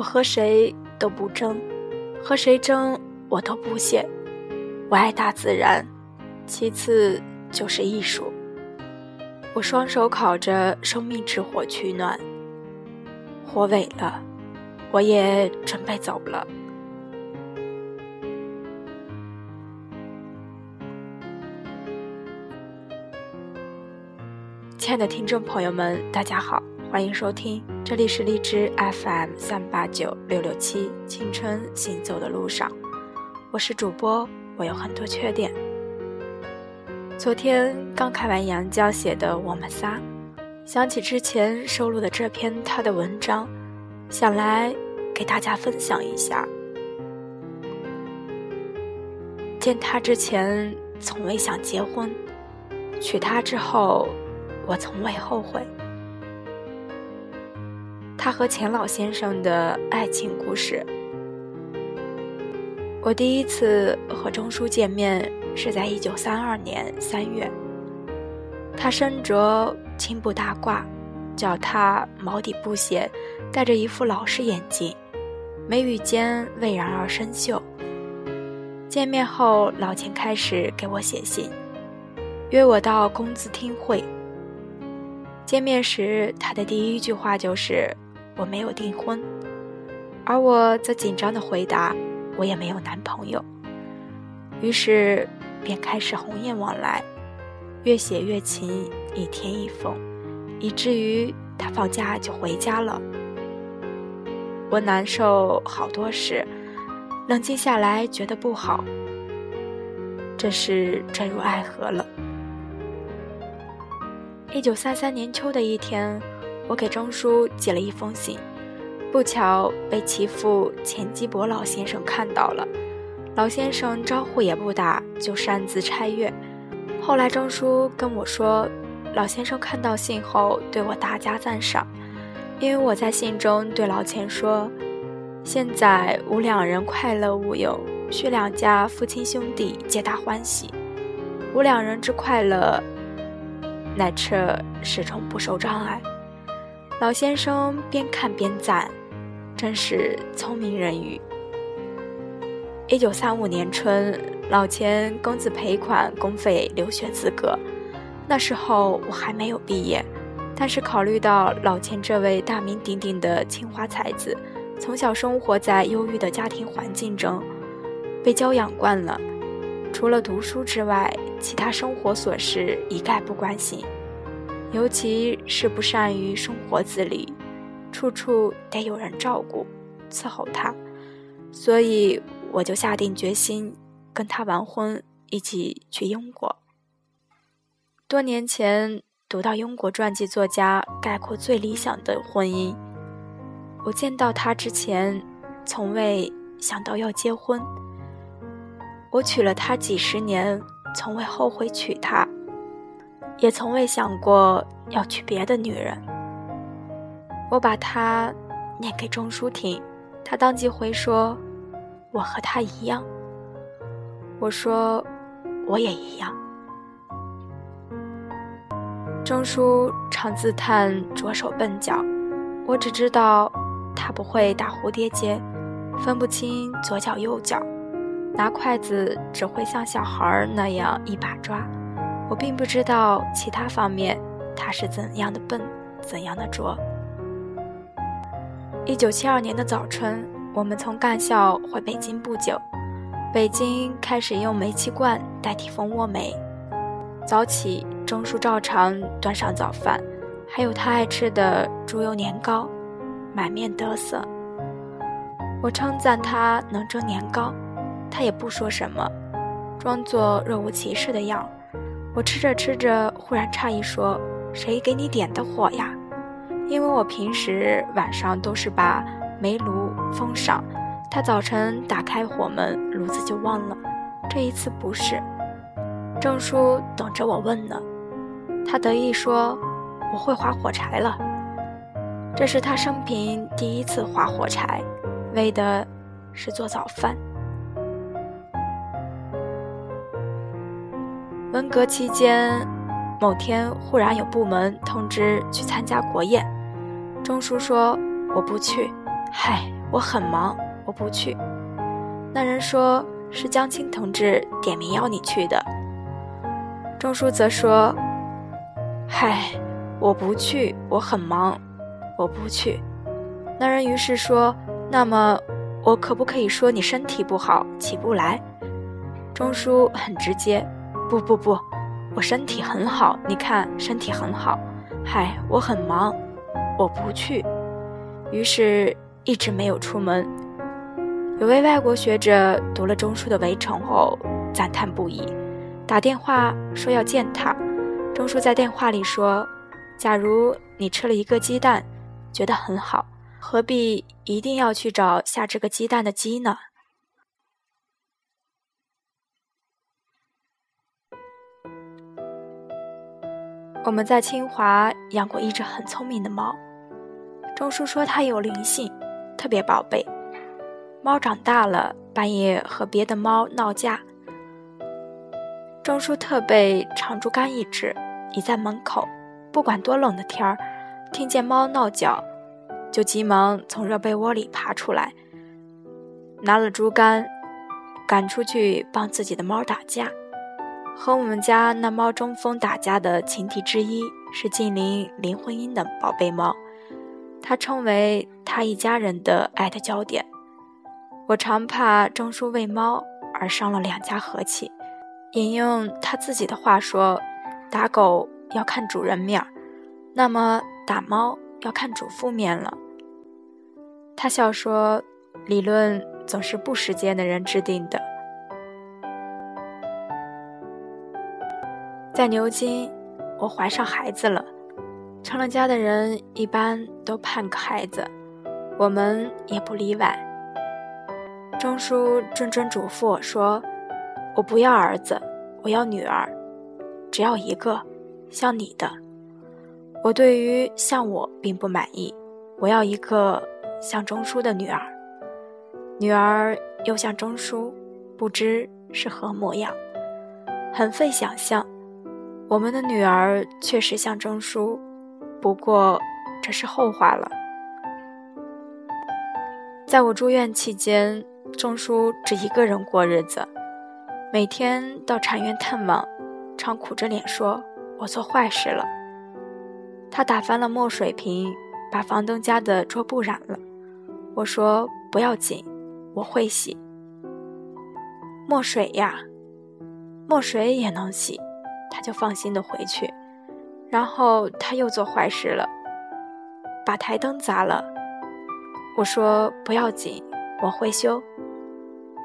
我和谁都不争，和谁争我都不屑。我爱大自然，其次就是艺术。我双手烤着生命之火取暖，火萎了，我也准备走了。亲爱的听众朋友们，大家好，欢迎收听，这里是荔枝 FM 三八九六六七，青春行走的路上，我是主播，我有很多缺点。昨天刚看完杨绛写的《我们仨》，想起之前收录的这篇他的文章，想来给大家分享一下。见他之前从未想结婚，娶她之后，我从未后悔。他和钱老先生的爱情故事，我第一次和钟书见面。是在一九三二年三月，他身着青布大褂，脚踏毛底布鞋，戴着一副老式眼镜，眉宇间蔚然而生锈。见面后，老钱开始给我写信，约我到公子听会。见面时，他的第一句话就是“我没有订婚”，而我则紧张的回答：“我也没有男朋友。”于是。便开始鸿雁往来，越写越勤，一天一封，以至于他放假就回家了。我难受好多时，冷静下来觉得不好，这是坠入爱河了。一九三三年秋的一天，我给钟书寄了一封信，不巧被其父钱基博老先生看到了。老先生招呼也不打，就擅自拆阅。后来钟书跟我说，老先生看到信后对我大加赞赏，因为我在信中对老钱说：“现在吾两人快乐无忧，需两家父亲兄弟皆大欢喜。吾两人之快乐，乃彻始终不受障碍。”老先生边看边赞：“真是聪明人语。”一九三五年春，老钱公子赔款公费留学资格。那时候我还没有毕业，但是考虑到老钱这位大名鼎鼎的清华才子，从小生活在忧郁的家庭环境中，被教养惯了，除了读书之外，其他生活琐事一概不关心，尤其是不善于生活自理，处处得有人照顾伺候他，所以。我就下定决心跟他完婚，一起去英国。多年前读到英国传记作家概括最理想的婚姻，我见到他之前，从未想到要结婚。我娶了她几十年，从未后悔娶她，也从未想过要娶别的女人。我把她念给钟书听，他当即回说。我和他一样，我说我也一样。钟书常自叹着手笨脚，我只知道他不会打蝴蝶结，分不清左脚右脚，拿筷子只会像小孩那样一把抓。我并不知道其他方面他是怎样的笨，怎样的拙。一九七二年的早春。我们从干校回北京不久，北京开始用煤气罐代替蜂窝煤。早起，钟叔照常端上早饭，还有他爱吃的猪油年糕，满面得色。我称赞他能蒸年糕，他也不说什么，装作若无其事的样。我吃着吃着，忽然诧异说：“谁给你点的火呀？”因为我平时晚上都是把。煤炉封上，他早晨打开火门，炉子就忘了。这一次不是，郑叔等着我问呢。他得意说：“我会划火柴了。”这是他生平第一次划火柴，为的是做早饭。文革期间，某天忽然有部门通知去参加国宴，钟书说：“我不去。”嗨，我很忙，我不去。”那人说：“是江青同志点名要你去的。”钟叔则说：“嗨，我不去，我很忙，我不去。”那人于是说：“那么，我可不可以说你身体不好，起不来？”钟叔很直接：“不不不，我身体很好，你看身体很好。嗨，我很忙，我不去。”于是，一直没有出门。有位外国学者读了钟书的《围城》后，赞叹不已。打电话说要见他，钟叔在电话里说：“假如你吃了一个鸡蛋，觉得很好，何必一定要去找下这个鸡蛋的鸡呢？”我们在清华养过一只很聪明的猫，钟叔说它有灵性，特别宝贝。猫长大了，半夜和别的猫闹架。钟叔特备长竹竿一只，倚在门口，不管多冷的天儿，听见猫闹叫，就急忙从热被窝里爬出来，拿了竹竿，赶出去帮自己的猫打架。和我们家那猫中风打架的情敌之一是近邻林徽因的宝贝猫，它成为他一家人的爱的焦点。我常怕钟叔为猫而伤了两家和气。引用他自己的话说：“打狗要看主人面儿，那么打猫要看主妇面了。”他笑说：“理论总是不实践的人制定的。”在牛津，我怀上孩子了，成了家的人一般都盼个孩子，我们也不例外。钟叔谆谆嘱咐我说。我不要儿子，我要女儿，只要一个，像你的。我对于像我并不满意，我要一个像钟书的女儿，女儿又像钟书，不知是何模样，很费想象。我们的女儿确实像钟书，不过这是后话了。在我住院期间，钟书只一个人过日子。每天到禅院探望，常苦着脸说：“我做坏事了。”他打翻了墨水瓶，把房东家的桌布染了。我说：“不要紧，我会洗。”墨水呀，墨水也能洗，他就放心的回去。然后他又做坏事了，把台灯砸了。我说：“不要紧，我会修。”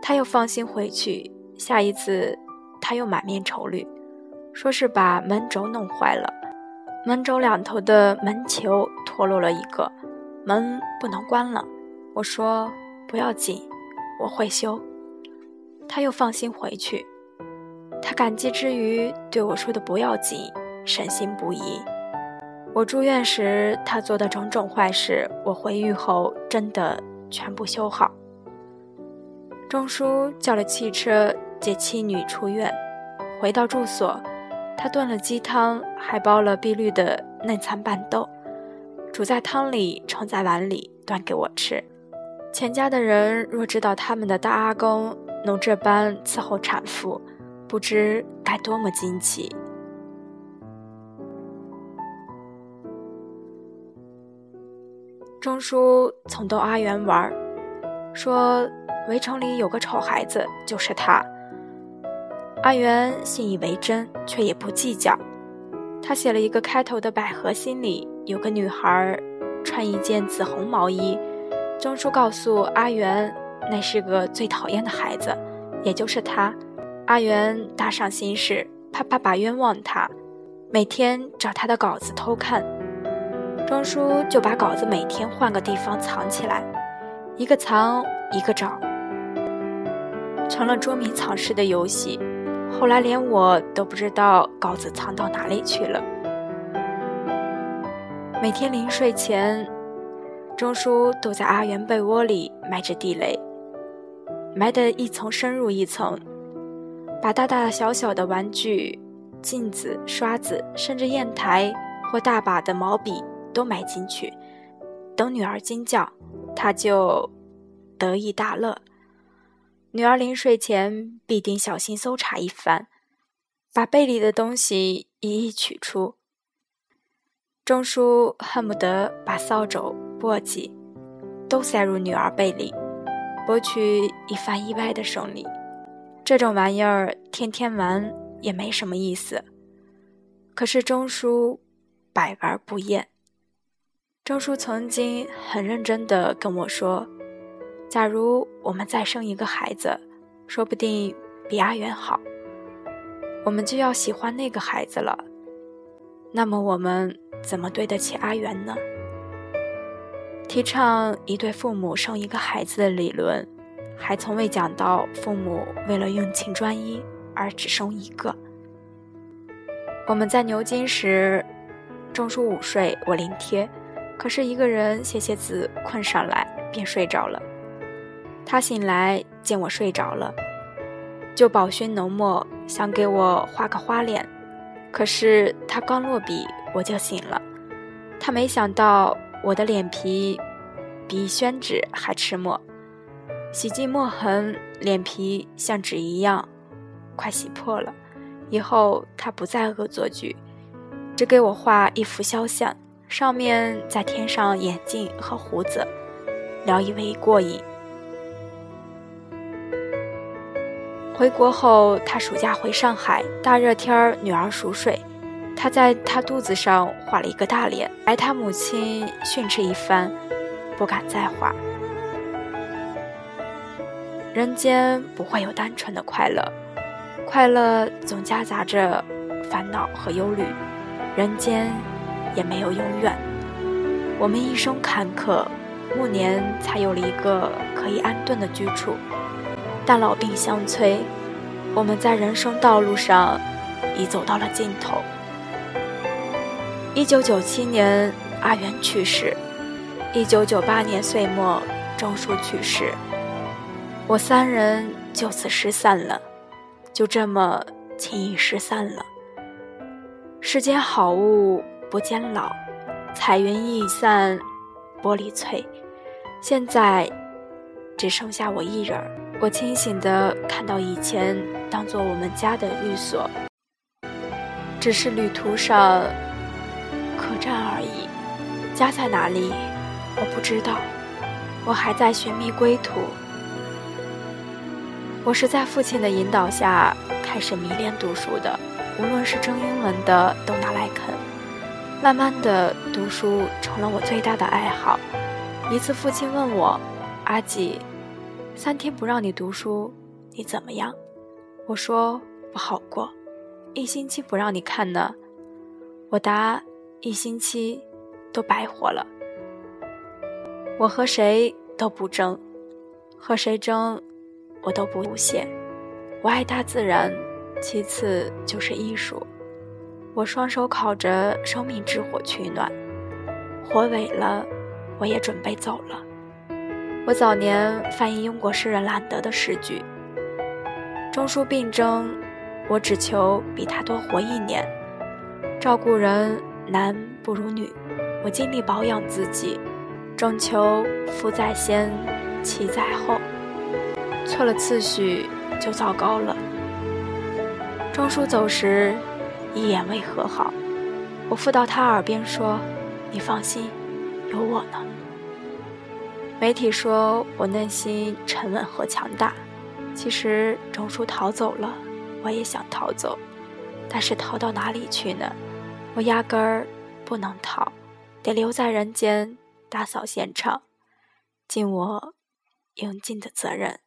他又放心回去。下一次，他又满面愁虑，说是把门轴弄坏了，门轴两头的门球脱落了一个，门不能关了。我说不要紧，我会修。他又放心回去。他感激之余对我说的不要紧，省心不疑。我住院时他做的种种坏事，我回狱后真的全部修好。钟叔叫了汽车。接妻女出院，回到住所，他炖了鸡汤，还煲了碧绿的嫩蚕拌豆，煮在汤里，盛在碗里，端给我吃。钱家的人若知道他们的大阿公能这般伺候产妇，不知该多么惊奇。钟叔曾逗阿元玩，说围城里有个丑孩子，就是他。阿元信以为真，却也不计较。他写了一个开头的百合心里有个女孩，穿一件紫红毛衣。钟叔告诉阿元，那是个最讨厌的孩子，也就是他。阿元搭上心事，怕爸爸冤枉他，每天找他的稿子偷看。钟叔就把稿子每天换个地方藏起来，一个藏，一个找，成了捉迷藏式的游戏。后来连我都不知道稿子藏到哪里去了。每天临睡前，钟叔都在阿元被窝里埋着地雷，埋得一层深入一层，把大大小小的玩具、镜子、刷子，甚至砚台或大把的毛笔都埋进去。等女儿惊叫，他就得意大乐。女儿临睡前必定小心搜查一番，把被里的东西一一取出。钟叔恨不得把扫帚、簸箕都塞入女儿被里，博取一番意外的胜利。这种玩意儿天天玩也没什么意思。可是钟叔百玩不厌。钟叔曾经很认真地跟我说：“假如我们再生一个孩子，说不定比阿元好，我们就要喜欢那个孩子了。那么我们……”怎么对得起阿元呢？提倡一对父母生一个孩子的理论，还从未讲到父母为了用情专一而只生一个。我们在牛津时，钟书午睡，我临贴，可是一个人写写字，困上来便睡着了。他醒来见我睡着了，就饱熏浓墨，想给我画个花脸，可是他刚落笔。我就醒了，他没想到我的脸皮比宣纸还吃墨，洗尽墨痕，脸皮像纸一样，快洗破了。以后他不再恶作剧，只给我画一幅肖像，上面再添上眼镜和胡子，聊以为过瘾。回国后，他暑假回上海，大热天儿，女儿熟睡。他在他肚子上画了一个大脸，挨他母亲训斥一番，不敢再画。人间不会有单纯的快乐，快乐总夹杂着烦恼和忧虑，人间也没有永远。我们一生坎坷，暮年才有了一个可以安顿的居处，但老病相催，我们在人生道路上已走到了尽头。一九九七年，阿元去世；一九九八年岁末，钟叔去世。我三人就此失散了，就这么轻易失散了。世间好物不坚老，彩云易散玻璃脆。现在只剩下我一人我清醒地看到以前当做我们家的寓所，只是旅途上。客栈而已，家在哪里？我不知道，我还在寻觅归途。我是在父亲的引导下开始迷恋读书的，无论是中英文的都拿来啃。慢慢的，读书成了我最大的爱好。一次，父亲问我：“阿吉，三天不让你读书，你怎么样？”我说：“不好过。”一星期不让你看呢？我答。一星期都白活了。我和谁都不争，和谁争，我都不屑。我爱大自然，其次就是艺术。我双手烤着生命之火取暖，火萎了，我也准备走了。我早年翻译英国诗人兰德的诗句。中书病征，我只求比他多活一年，照顾人。男不如女，我尽力保养自己，终求夫在先，妻在后。错了次序就糟糕了。钟叔走时，一眼未和好，我附到他耳边说：“你放心，有我呢。”媒体说我内心沉稳和强大，其实钟叔逃走了，我也想逃走，但是逃到哪里去呢？我压根儿不能逃，得留在人间打扫现场，尽我应尽的责任。